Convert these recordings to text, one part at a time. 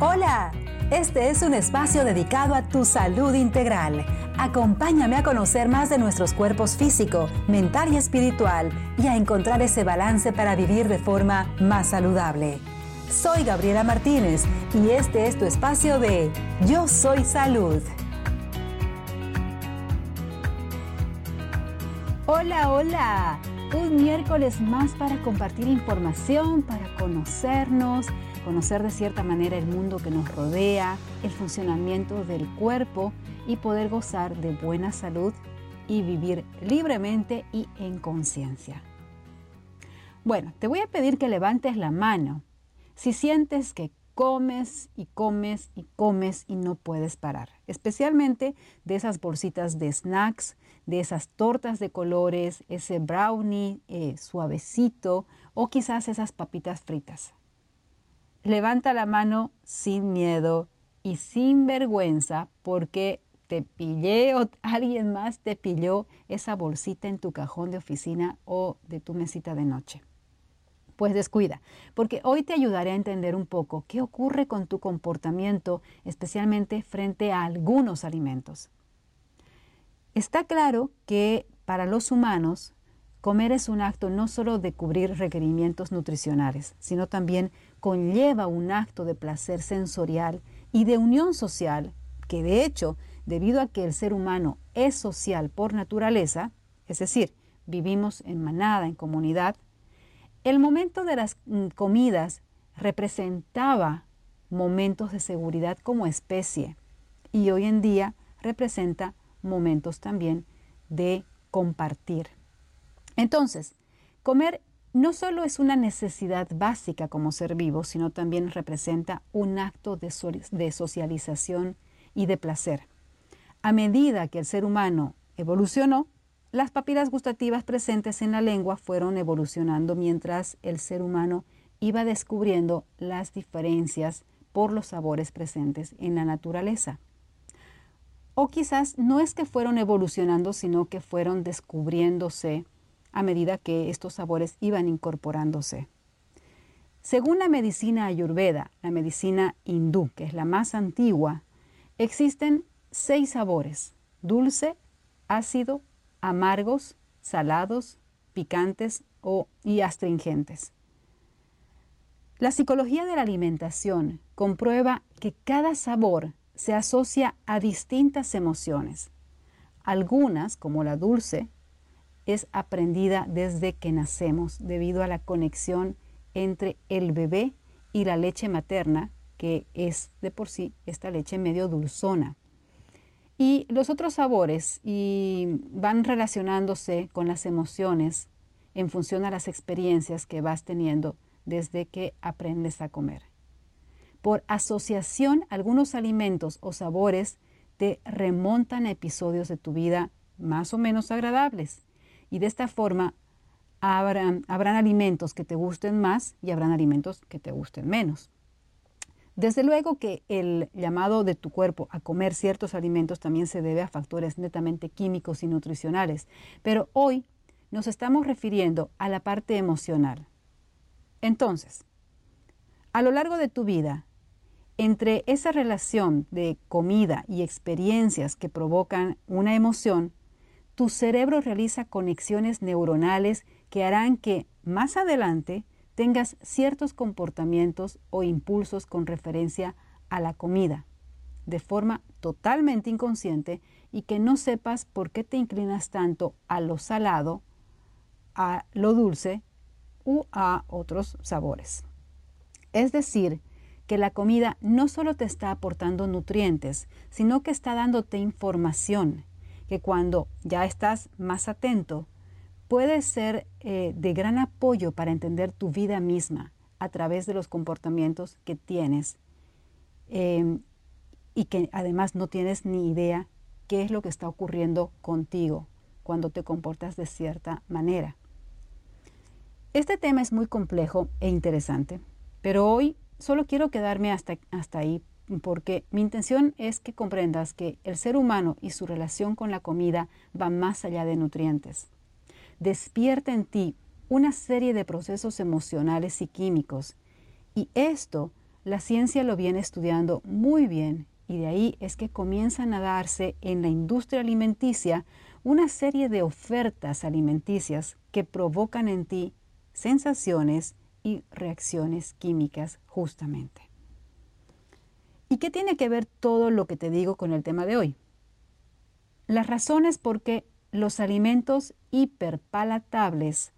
Hola, este es un espacio dedicado a tu salud integral. Acompáñame a conocer más de nuestros cuerpos físico, mental y espiritual y a encontrar ese balance para vivir de forma más saludable. Soy Gabriela Martínez y este es tu espacio de Yo Soy Salud. Hola, hola. Un miércoles más para compartir información, para conocernos conocer de cierta manera el mundo que nos rodea, el funcionamiento del cuerpo y poder gozar de buena salud y vivir libremente y en conciencia. Bueno, te voy a pedir que levantes la mano si sientes que comes y comes y comes y no puedes parar, especialmente de esas bolsitas de snacks, de esas tortas de colores, ese brownie eh, suavecito o quizás esas papitas fritas. Levanta la mano sin miedo y sin vergüenza porque te pillé o alguien más te pilló esa bolsita en tu cajón de oficina o de tu mesita de noche. Pues descuida, porque hoy te ayudaré a entender un poco qué ocurre con tu comportamiento, especialmente frente a algunos alimentos. Está claro que para los humanos Comer es un acto no solo de cubrir requerimientos nutricionales, sino también conlleva un acto de placer sensorial y de unión social, que de hecho, debido a que el ser humano es social por naturaleza, es decir, vivimos en manada, en comunidad, el momento de las mm, comidas representaba momentos de seguridad como especie y hoy en día representa momentos también de compartir. Entonces, comer no solo es una necesidad básica como ser vivo, sino también representa un acto de, socialización y de placer. A medida que el ser humano evolucionó, las papilas gustativas presentes en la lengua fueron evolucionando mientras el ser humano iba descubriendo las diferencias por los sabores presentes en la naturaleza. O quizás no es que fueron evolucionando, sino que fueron descubriéndose a medida que estos sabores iban incorporándose. Según la medicina ayurveda, la medicina hindú, que es la más antigua, existen seis sabores, dulce, ácido, amargos, salados, picantes o, y astringentes. La psicología de la alimentación comprueba que cada sabor se asocia a distintas emociones. Algunas, como la dulce, es aprendida desde que nacemos debido a la conexión entre el bebé y la leche materna, que es de por sí esta leche medio dulzona. Y los otros sabores y van relacionándose con las emociones en función a las experiencias que vas teniendo desde que aprendes a comer. Por asociación, algunos alimentos o sabores te remontan a episodios de tu vida más o menos agradables y de esta forma habrán, habrán alimentos que te gusten más y habrán alimentos que te gusten menos. Desde luego que el llamado de tu cuerpo a comer ciertos alimentos también se debe a factores netamente químicos y nutricionales, pero hoy nos estamos refiriendo a la parte emocional. Entonces, a lo largo de tu vida, entre esa relación de comida y experiencias que provocan una emoción, tu cerebro realiza conexiones neuronales que harán que más adelante tengas ciertos comportamientos o impulsos con referencia a la comida, de forma totalmente inconsciente y que no sepas por qué te inclinas tanto a lo salado, a lo dulce u a otros sabores. Es decir, que la comida no solo te está aportando nutrientes, sino que está dándote información que cuando ya estás más atento, puede ser eh, de gran apoyo para entender tu vida misma a través de los comportamientos que tienes em, y que además no tienes ni idea qué es lo que está ocurriendo contigo cuando te comportas de cierta manera. Este tema es muy complejo e interesante, pero hoy solo quiero quedarme hasta, hasta ahí porque mi intención es que comprendas que el ser humano y su relación con la comida va más allá de nutrientes. Despierta en ti una serie de procesos emocionales y químicos y esto la ciencia lo viene estudiando muy bien y de ahí es que comienzan a darse en la industria alimenticia una serie de ofertas alimenticias que provocan en ti sensaciones y reacciones químicas justamente. ¿Y qué tiene que ver todo lo que te digo con el tema de hoy? Las razones por qué los alimentos hiperpalatables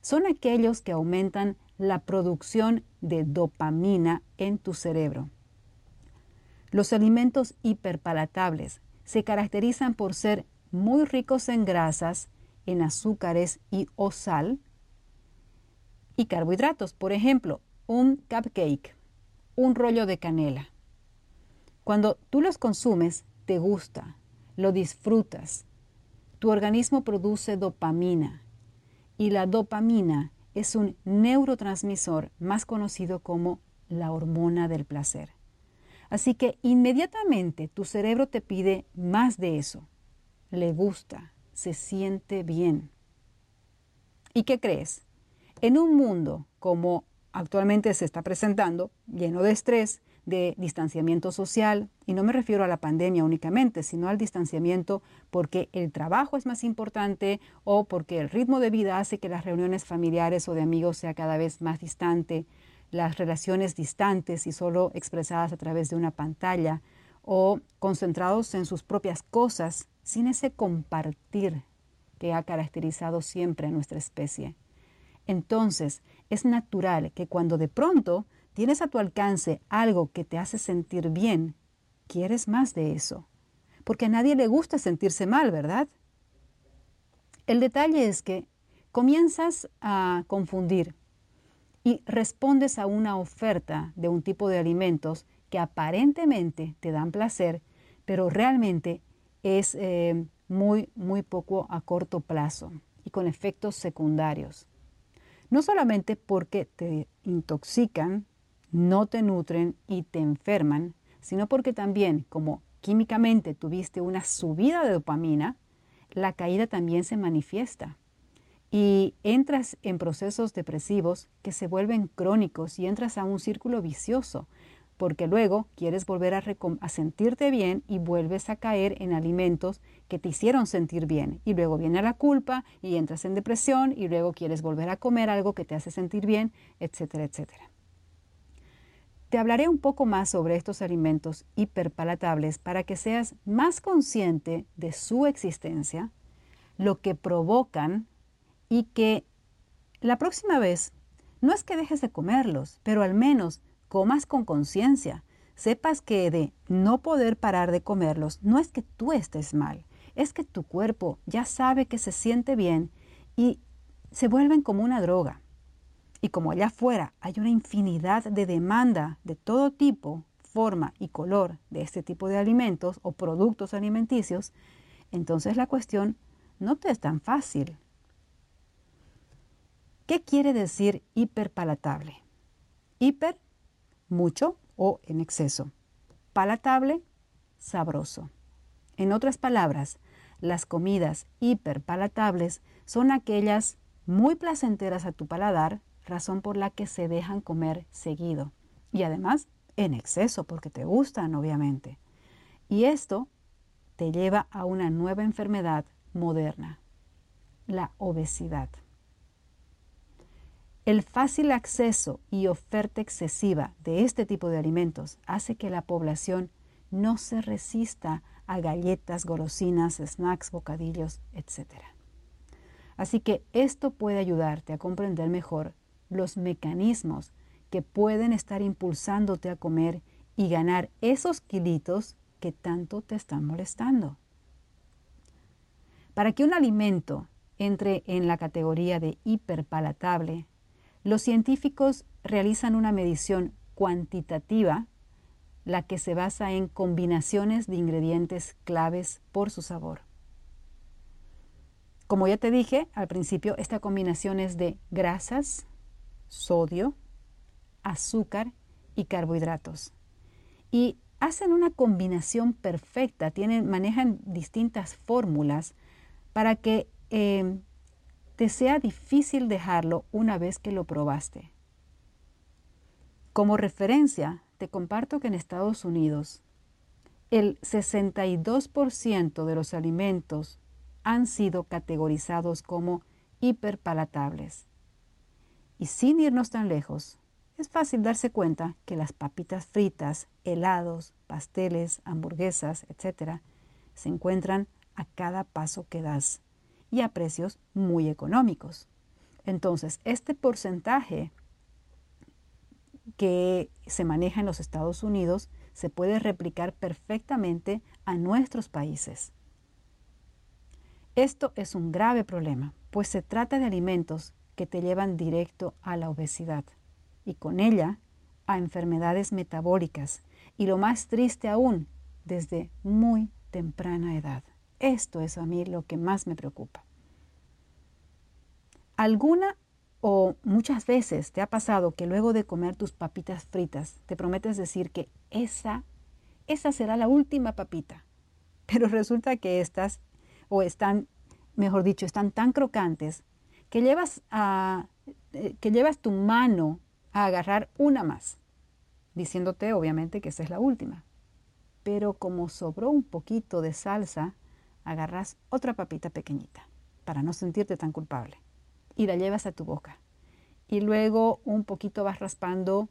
son aquellos que aumentan la producción de dopamina en tu cerebro. Los alimentos hiperpalatables se caracterizan por ser muy ricos en grasas, en azúcares y o sal y carbohidratos. Por ejemplo, un cupcake, un rollo de canela. Cuando tú los consumes, te gusta, lo disfrutas. Tu organismo produce dopamina y la dopamina es un neurotransmisor más conocido como la hormona del placer. Así que inmediatamente tu cerebro te pide más de eso. Le gusta, se siente bien. ¿Y qué crees? En un mundo como actualmente se está presentando, lleno de estrés, de distanciamiento social, y no me refiero a la pandemia únicamente, sino al distanciamiento porque el trabajo es más importante o porque el ritmo de vida hace que las reuniones familiares o de amigos sea cada vez más distante, las relaciones distantes y solo expresadas a través de una pantalla, o concentrados en sus propias cosas, sin ese compartir que ha caracterizado siempre a nuestra especie. Entonces, es natural que cuando de pronto tienes a tu alcance algo que te hace sentir bien, quieres más de eso. Porque a nadie le gusta sentirse mal, ¿verdad? El detalle es que comienzas a confundir y respondes a una oferta de un tipo de alimentos que aparentemente te dan placer, pero realmente es eh, muy, muy poco a corto plazo y con efectos secundarios. No solamente porque te intoxican no te nutren y te enferman, sino porque también, como químicamente tuviste una subida de dopamina, la caída también se manifiesta. Y entras en procesos depresivos que se vuelven crónicos y entras a un círculo vicioso, porque luego quieres volver a, sentirte bien y vuelves a caer en alimentos que te hicieron sentir bien. Y luego viene la culpa y entras en depresión y luego quieres volver a comer algo que te hace sentir bien, etcétera, etcétera. Te hablaré un poco más sobre estos alimentos hiperpalatables para que seas más consciente de su existencia, lo que provocan y que la próxima vez no es que dejes de comerlos, pero al menos comas con conciencia. Sepas que de no poder parar de comerlos no es que tú estés mal, es que tu cuerpo ya sabe que se siente bien y se vuelven como una droga. Y como allá afuera hay una infinidad de demanda de todo tipo, forma y color de este tipo de alimentos o productos alimenticios, entonces la cuestión no te es tan fácil. ¿Qué quiere decir hiperpalatable? Hiper, mucho o en exceso. Palatable, sabroso. En otras palabras, las comidas hiperpalatables son aquellas muy placenteras a tu paladar, razón por la que se dejan comer seguido. Y además en exceso, porque te gustan, obviamente. Y esto te lleva a una nueva enfermedad moderna, la obesidad. El fácil acceso y oferta excesiva de este tipo de alimentos hace que la población no se resista a galletas, golosinas, snacks, bocadillos, etc. Así que esto puede ayudarte a comprender mejor los mecanismos que pueden estar impulsándote a comer y ganar esos kilitos que tanto te están molestando. Para que un alimento entre en la categoría de hiperpalatable, los científicos realizan una medición cuantitativa, la que se basa en combinaciones de ingredientes claves por su sabor. Como ya te dije al principio, esta combinación es de grasas, sodio, azúcar y carbohidratos. Y hacen una combinación perfecta, tienen, manejan distintas fórmulas para que eh, te sea difícil dejarlo una vez que lo probaste. Como referencia, te comparto que en Estados Unidos el 62% de los alimentos han sido categorizados como hiperpalatables. Y sin irnos tan lejos, es fácil darse cuenta que las papitas fritas, helados, pasteles, hamburguesas, etc., se encuentran a cada paso que das y a precios muy económicos. Entonces, este porcentaje que se maneja en los Estados Unidos se puede replicar perfectamente a nuestros países. Esto es un grave problema, pues se trata de alimentos que te llevan directo a la obesidad y con ella a enfermedades metabólicas y lo más triste aún, desde muy temprana edad. Esto es a mí lo que más me preocupa. ¿Alguna o muchas veces te ha pasado que luego de comer tus papitas fritas te prometes decir que esa, esa será la última papita? Pero resulta que estas o están, mejor dicho, están tan crocantes que llevas, a, eh, que llevas tu mano a agarrar una más, diciéndote obviamente que esa es la última. Pero como sobró un poquito de salsa, agarras otra papita pequeñita para no sentirte tan culpable y la llevas a tu boca. Y luego un poquito vas raspando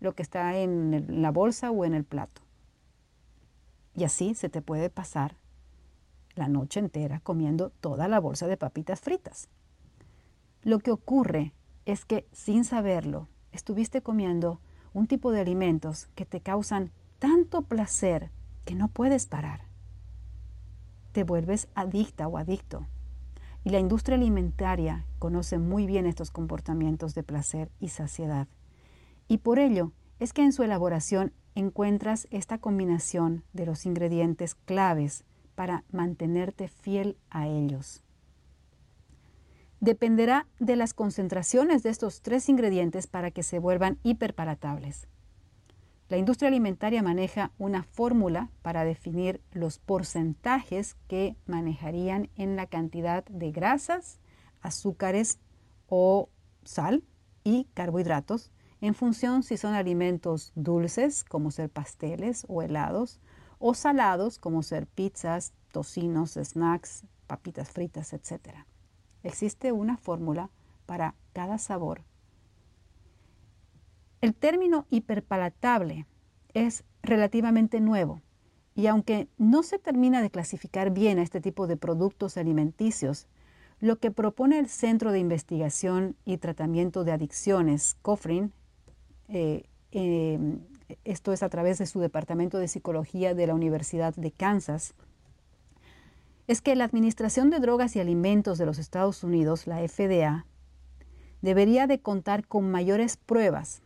lo que está en la bolsa o en el plato. Y así se te puede pasar la noche entera comiendo toda la bolsa de papitas fritas. Lo que ocurre es que sin saberlo, estuviste comiendo un tipo de alimentos que te causan tanto placer que no puedes parar. Te vuelves adicta o adicto. Y la industria alimentaria conoce muy bien estos comportamientos de placer y saciedad. Y por ello es que en su elaboración encuentras esta combinación de los ingredientes claves para mantenerte fiel a ellos. Dependerá de las concentraciones de estos tres ingredientes para que se vuelvan hiperpalatables. La industria alimentaria maneja una fórmula para definir los porcentajes que manejarían en la cantidad de grasas, azúcares o sal y carbohidratos en función si son alimentos dulces como ser pasteles o helados o salados como ser pizzas, tocinos, snacks, papitas fritas, etc. Existe una fórmula para cada sabor. El término hiperpalatable es relativamente nuevo y aunque no se termina de clasificar bien a este tipo de productos alimenticios, lo que propone el Centro de Investigación y Tratamiento de Adicciones, COFRIN, eh, em, esto es a través de su Departamento de Psicología de la Universidad de Kansas, es que la Administración de Drogas y Alimentos de los Estados Unidos, la FDA, debería de contar con mayores pruebas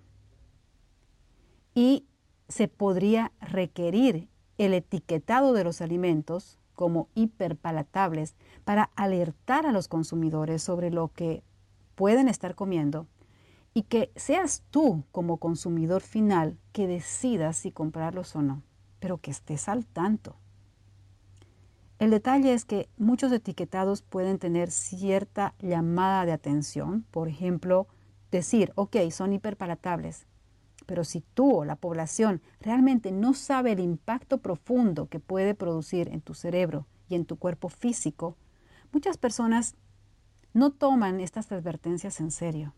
y se podría requerir el etiquetado de los alimentos como hiperpalatables para alertar a los consumidores sobre lo que pueden estar comiendo y que seas tú como consumidor final que decidas si comprarlos o no, pero que estés al tanto. El detalle es que muchos etiquetados pueden tener cierta llamada de atención, por ejemplo, decir, ok, son hiperpalatables, pero si tú o la población realmente no sabe el impacto profundo que puede producir en tu cerebro y en tu cuerpo físico, muchas personas no toman estas advertencias en serio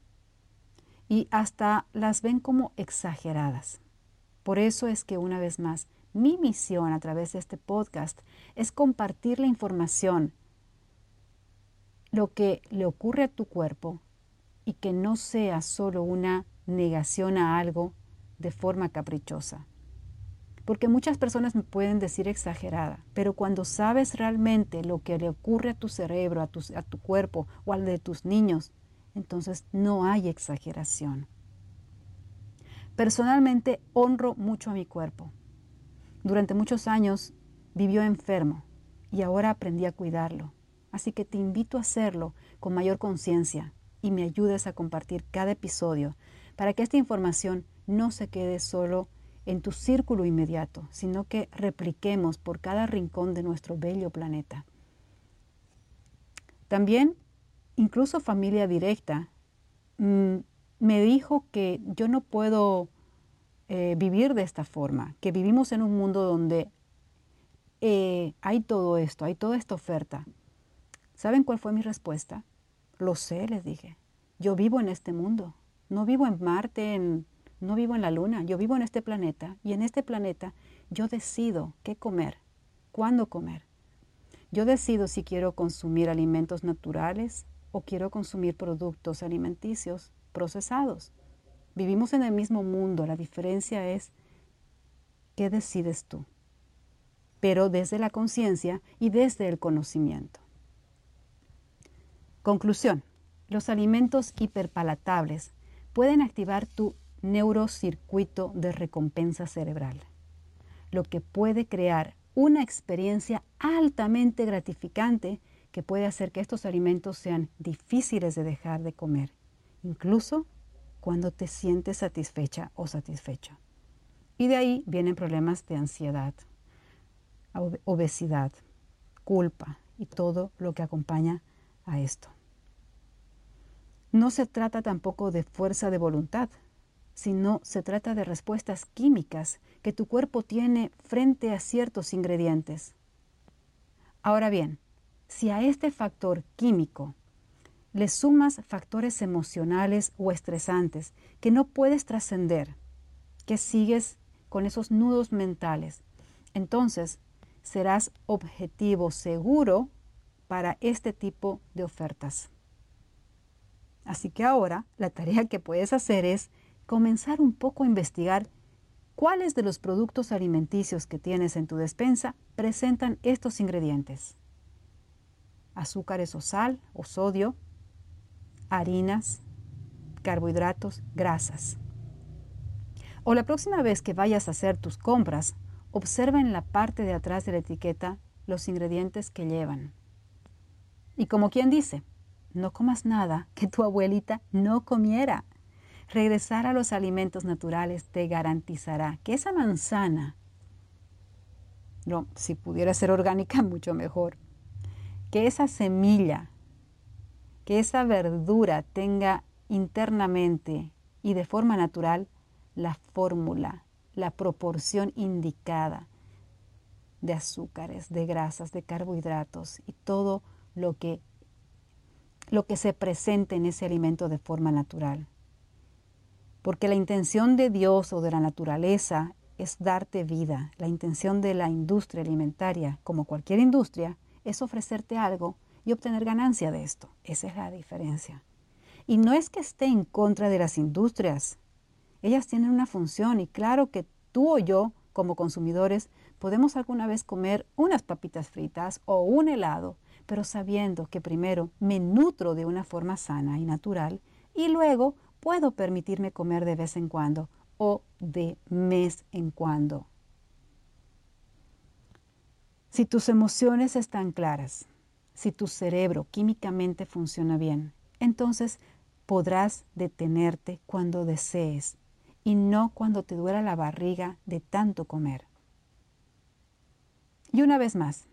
y hasta las ven como exageradas. Por eso es que una vez más mi misión a través de este podcast es compartir la información, lo que le ocurre a tu cuerpo y que no sea solo una negación a algo de forma caprichosa. Porque muchas personas me pueden decir exagerada, pero cuando sabes realmente lo que le ocurre a tu cerebro, a tu, a tu cuerpo o al de tus niños, entonces no hay exageración. Personalmente honro mucho a mi cuerpo durante muchos años vivió enfermo y ahora aprendí a cuidarlo. Así que te invito a hacerlo con mayor conciencia y me ayudes a compartir cada episodio para que esta información no se quede solo en tu círculo inmediato, sino que repliquemos por cada rincón de nuestro bello planeta. También, incluso familia directa, mm, me dijo que yo no puedo eh, vivir de esta forma, que vivimos en un mundo donde eh, hay todo esto, hay toda esta oferta. ¿Saben cuál fue mi respuesta? Lo sé, les dije. Yo vivo en este mundo. No vivo en Marte, en, no vivo en la Luna. Yo vivo en este planeta y en este planeta yo decido qué comer, cuándo comer. Yo decido si quiero consumir alimentos naturales o quiero consumir productos alimenticios procesados. Vivimos en el mismo mundo, la diferencia es qué decides tú, pero desde la conciencia y desde el conocimiento. Conclusión. Los alimentos hiperpalatables pueden activar tu neurocircuito de recompensa cerebral, lo que puede crear una experiencia altamente gratificante que puede hacer que estos alimentos sean difíciles de dejar de comer, incluso cuando te sientes satisfecha o satisfecho. Y de ahí vienen problemas de ansiedad, obesidad, culpa y todo lo que acompaña a esto. No se trata tampoco de fuerza de voluntad, sino se trata de respuestas químicas que tu cuerpo tiene frente a ciertos ingredientes. Ahora bien, si a este factor químico le sumas factores emocionales o estresantes que no puedes trascender, que sigues con esos nudos mentales, entonces serás objetivo seguro para este tipo de ofertas. Así que ahora la tarea que puedes hacer es comenzar un poco a investigar cuáles de los productos alimenticios que tienes en tu despensa presentan estos ingredientes. Azúcares o sal o sodio, harinas, carbohidratos, grasas. O la próxima vez que vayas a hacer tus compras, observa en la parte de atrás de la etiqueta los ingredientes que llevan. Y como quien dice, no comas nada que tu abuelita no comiera. Regresar a los alimentos naturales te garantizará que esa manzana, no, si pudiera ser orgánica, mucho mejor, que esa semilla que esa verdura tenga internamente y de forma natural la fórmula, la proporción indicada de azúcares, de grasas, de carbohidratos y todo lo que, lo que se presente en ese alimento de forma natural. Porque la intención de Dios o de la naturaleza es darte vida. La intención de la industria alimentaria, como cualquier industria, es ofrecerte algo y obtener ganancia de esto. Esa es la diferencia. Y no es que esté en contra de las industrias. Ellas tienen una función y claro que tú o yo, como consumidores, podemos alguna vez comer unas papitas fritas o un helado, pero sabiendo que primero me nutro de una forma sana y natural y luego puedo permitirme comer de vez en cuando o de mes en cuando. Si tus emociones están claras, si tu cerebro químicamente funciona bien, entonces podrás detenerte cuando desees y no cuando te duela la barriga de tanto comer. Y una vez más,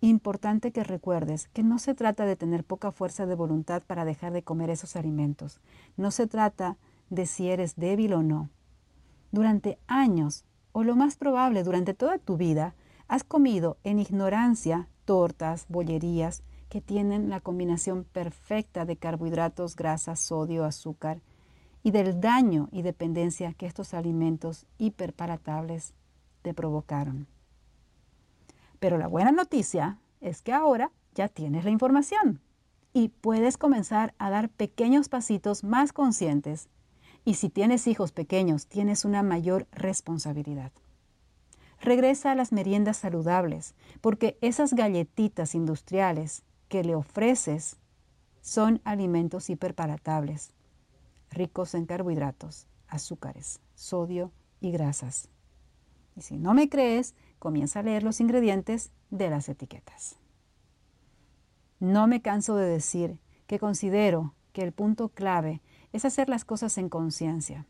importante que recuerdes que no se trata de tener poca fuerza de voluntad para dejar de comer esos alimentos. No se trata de si eres débil o no. Durante años, o lo más probable durante toda tu vida, has comido en ignorancia tortas, bollerías, que tienen la combinación perfecta de carbohidratos, grasas, sodio, azúcar y del daño y dependencia que estos alimentos hiperparatables te provocaron. Pero la buena noticia es que ahora ya tienes la información y puedes comenzar a dar pequeños pasitos más conscientes. Y si tienes hijos pequeños, tienes una mayor responsabilidad. Regresa a las meriendas saludables, porque esas galletitas industriales que le ofreces son alimentos hiperparatables, ricos en carbohidratos, azúcares, sodio y grasas. Y si no me crees, comienza a leer los ingredientes de las etiquetas. No me canso de decir que considero que el punto clave es hacer las cosas en conciencia.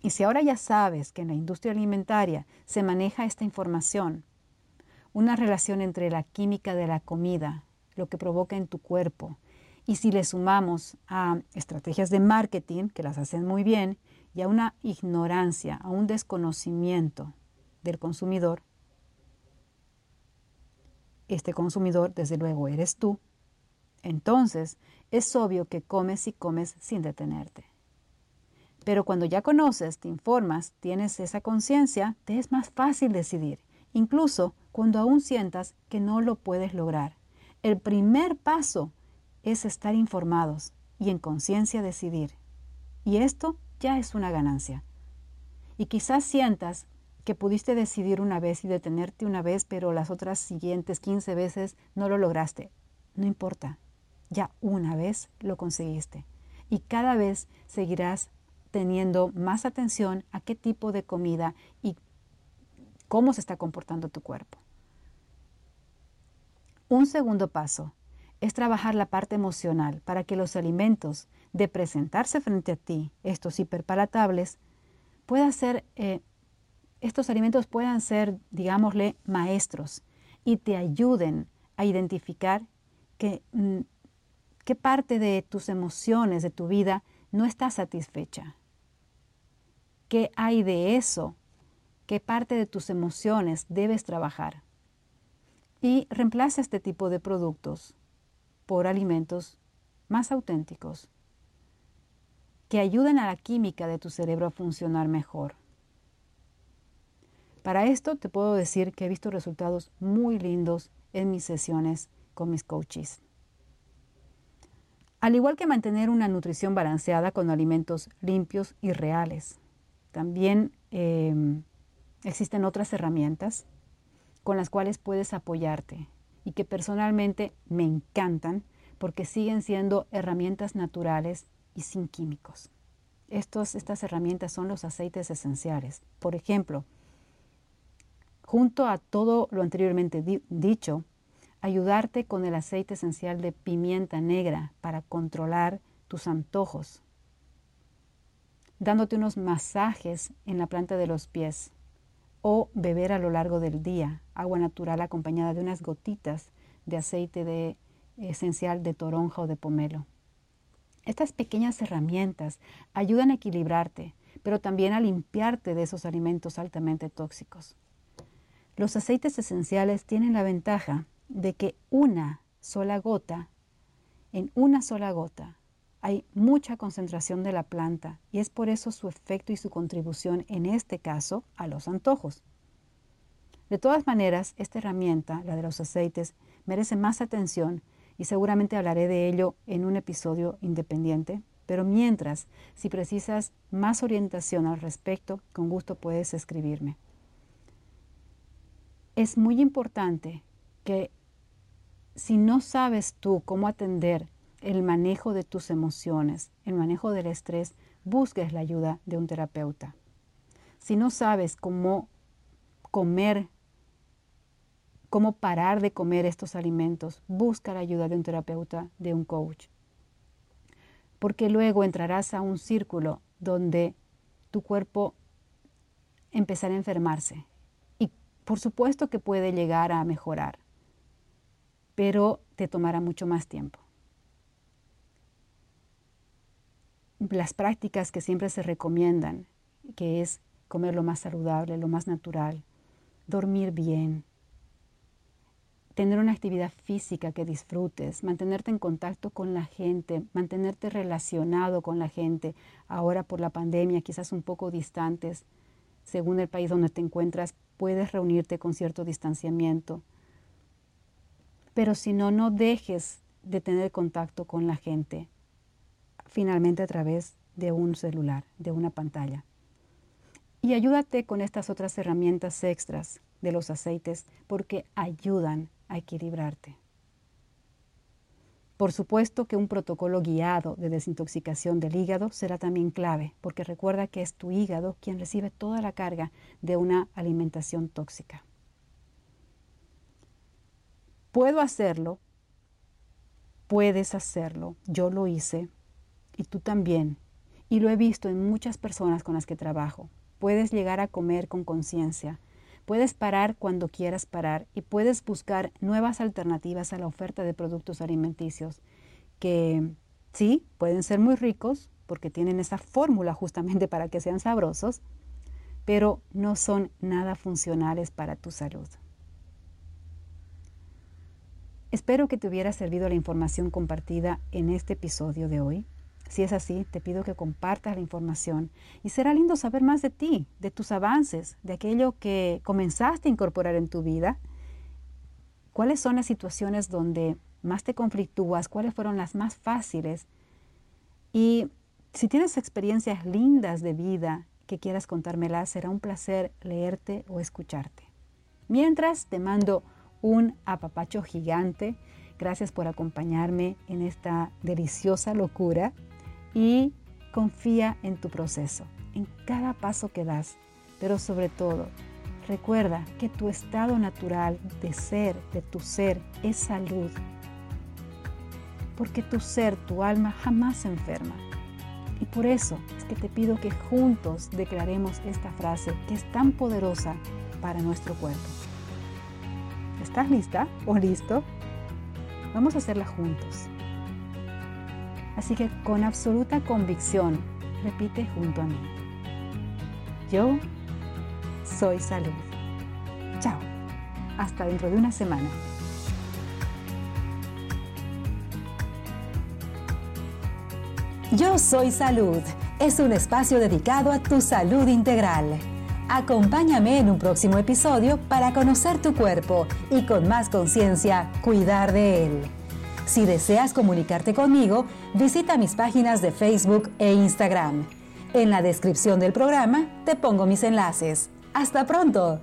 Y si ahora ya sabes que en la industria alimentaria se maneja esta información, una relación entre la química de la comida, lo que provoca en tu cuerpo, y si le sumamos a estrategias de marketing, que las hacen muy bien, y a una ignorancia, a un desconocimiento del consumidor, este consumidor desde luego eres tú, entonces es obvio que comes y comes sin detenerte. Pero cuando ya conoces, te informas, tienes esa conciencia, te es más fácil decidir, incluso cuando aún sientas que no lo puedes lograr. El primer paso es estar informados y en conciencia decidir. Y esto ya es una ganancia. Y quizás sientas que pudiste decidir una vez y detenerte una vez, pero las otras siguientes 15 veces no lo lograste. No importa, ya una vez lo conseguiste. Y cada vez seguirás teniendo más atención a qué tipo de comida y cómo se está comportando tu cuerpo. Un segundo paso es trabajar la parte emocional para que los alimentos de presentarse frente a ti, estos hiperpalatables, puedan ser eh, estos alimentos puedan ser, digámosle, maestros y te ayuden a identificar que, mm, qué parte de tus emociones, de tu vida, no está satisfecha. ¿Qué hay de eso? ¿Qué parte de tus emociones debes trabajar? Y reemplaza este tipo de productos por alimentos más auténticos que ayuden a la química de tu cerebro a funcionar mejor. Para esto te puedo decir que he visto resultados muy lindos en mis sesiones con mis coaches. Al igual que mantener una nutrición balanceada con alimentos limpios y reales, también em, existen otras herramientas con las cuales puedes apoyarte y que personalmente me encantan porque siguen siendo herramientas naturales y sin químicos. estas herramientas son los aceites esenciales. Por ejemplo, junto a todo lo anteriormente dicho, ayudarte con el aceite esencial de pimienta negra para controlar tus antojos, dándote unos masajes en la planta de los pies o beber a lo largo del día agua natural acompañada de unas gotitas de aceite de, esencial de toronja o de pomelo. Estas pequeñas herramientas ayudan a equilibrarte, pero también a limpiarte de esos alimentos altamente tóxicos. Los aceites esenciales tienen la ventaja de que una sola gota, en una sola gota, hay mucha concentración de la planta y es por eso su efecto y su contribución en este caso a los antojos. De todas maneras, esta herramienta, la de los aceites, merece más atención y seguramente hablaré de ello en un episodio independiente, pero mientras, si precisas más orientación al respecto, con gusto puedes escribirme es muy importante que si no sabes tú cómo atender el manejo de tus emociones, el manejo del estrés, busques la ayuda de un terapeuta. Si no sabes cómo comer, cómo parar de comer estos alimentos, busca la ayuda de un terapeuta, de un coach. Porque luego entrarás a un círculo donde tu cuerpo empezará a enfermarse, por supuesto que puede llegar a mejorar, pero te tomará mucho más tiempo. Las prácticas que siempre se recomiendan, que es comer lo más saludable, lo más natural, dormir bien, tener una actividad física que disfrutes, mantenerte en contacto con la gente, mantenerte relacionado con la gente, ahora por la pandemia quizás un poco distantes, según el país donde te encuentras, puedes reunirte con cierto distanciamiento. Pero si no, no dejes de tener contacto con la gente, finalmente a través de un celular, de una pantalla. Y ayúdate con estas otras herramientas extras de los aceites porque ayudan a equilibrarte. Por supuesto que un protocolo guiado de desintoxicación del hígado será también clave, porque recuerda que es tu hígado quien recibe toda la carga de una alimentación tóxica. Puedo hacerlo, puedes hacerlo, yo lo hice y tú también, y lo he visto en muchas personas con las que trabajo. Puedes llegar a comer con conciencia, Puedes parar cuando quieras parar y puedes buscar nuevas alternativas a la oferta de productos alimenticios que Sí, pueden ser muy ricos porque tienen esa fórmula justamente para que sean sabrosos, pero no son nada funcionales para tu salud. Espero que te hubiera servido la información compartida en este episodio de hoy. Si es así, te pido que compartas la información y será lindo saber más de ti, de tus avances, de aquello que comenzaste a incorporar en tu vida. ¿Cuáles son las situaciones donde más te conflictúas? ¿Cuáles fueron las más fáciles? Y si tienes experiencias lindas de vida que quieras contármelas, será un placer leerte o escucharte. Mientras te mando un apapacho gigante. Gracias por acompañarme en esta deliciosa locura y confía en tu proceso, en cada paso que das, pero sobre todo, recuerda que tu estado natural de ser, de tu ser, es salud. Porque tu ser, tu alma jamás se enferma. Y por eso es que te pido que juntos declaremos esta frase que es tan poderosa para nuestro cuerpo. ¿Estás lista o listo? Vamos a hacerla juntos. Así que con absoluta convicción, repite junto a mí. Yo soy salud. Chao. Hasta dentro de una semana. Yo soy salud. Es un espacio dedicado a tu salud integral. Acompáñame en un próximo episodio para conocer tu cuerpo y con más conciencia cuidar de él. Si deseas comunicarte conmigo, visita mis páginas de Facebook e Instagram. En la descripción del programa te pongo mis enlaces. ¡Hasta pronto!